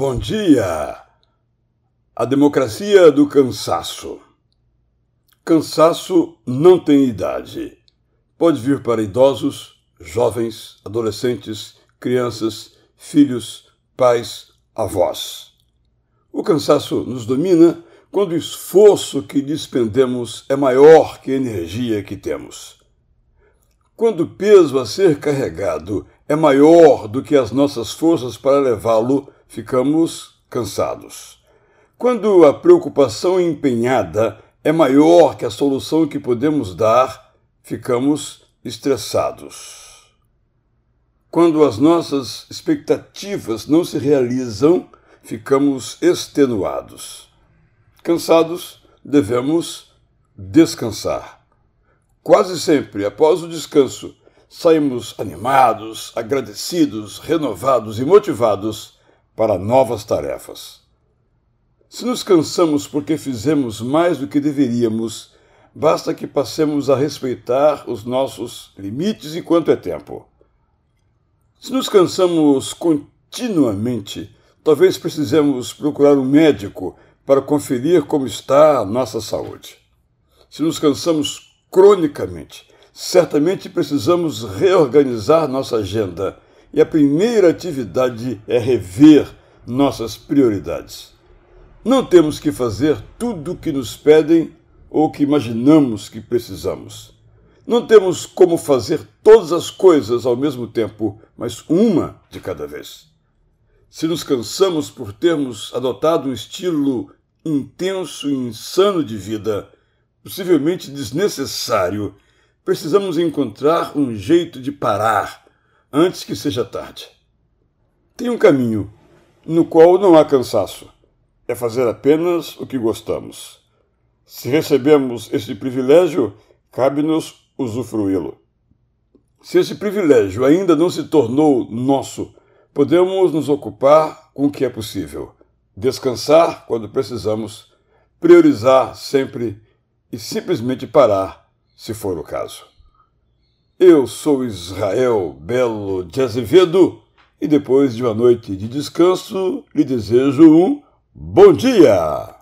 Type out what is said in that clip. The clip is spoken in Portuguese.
Bom dia! A democracia do cansaço. Cansaço não tem idade. Pode vir para idosos, jovens, adolescentes, crianças, filhos, pais, avós. O cansaço nos domina quando o esforço que despendemos é maior que a energia que temos. Quando o peso a ser carregado é maior do que as nossas forças para levá-lo, ficamos cansados. Quando a preocupação empenhada é maior que a solução que podemos dar, ficamos estressados. Quando as nossas expectativas não se realizam, ficamos extenuados. Cansados, devemos descansar. Quase sempre, após o descanso, saímos animados, agradecidos, renovados e motivados para novas tarefas. Se nos cansamos porque fizemos mais do que deveríamos, basta que passemos a respeitar os nossos limites enquanto é tempo. Se nos cansamos continuamente, talvez precisemos procurar um médico para conferir como está a nossa saúde. Se nos cansamos cronicamente, certamente precisamos reorganizar nossa agenda e a primeira atividade é rever nossas prioridades. Não temos que fazer tudo o que nos pedem ou que imaginamos que precisamos. Não temos como fazer todas as coisas ao mesmo tempo, mas uma de cada vez. Se nos cansamos por termos adotado um estilo intenso e insano de vida, possivelmente desnecessário, precisamos encontrar um jeito de parar antes que seja tarde. Tem um caminho no qual não há cansaço. É fazer apenas o que gostamos. Se recebemos esse privilégio, cabe-nos usufruí-lo. Se esse privilégio ainda não se tornou nosso, podemos nos ocupar com o que é possível, descansar quando precisamos, priorizar sempre e simplesmente parar, se for o caso. Eu sou Israel Belo de Azevedo e depois de uma noite de descanso lhe desejo um bom dia!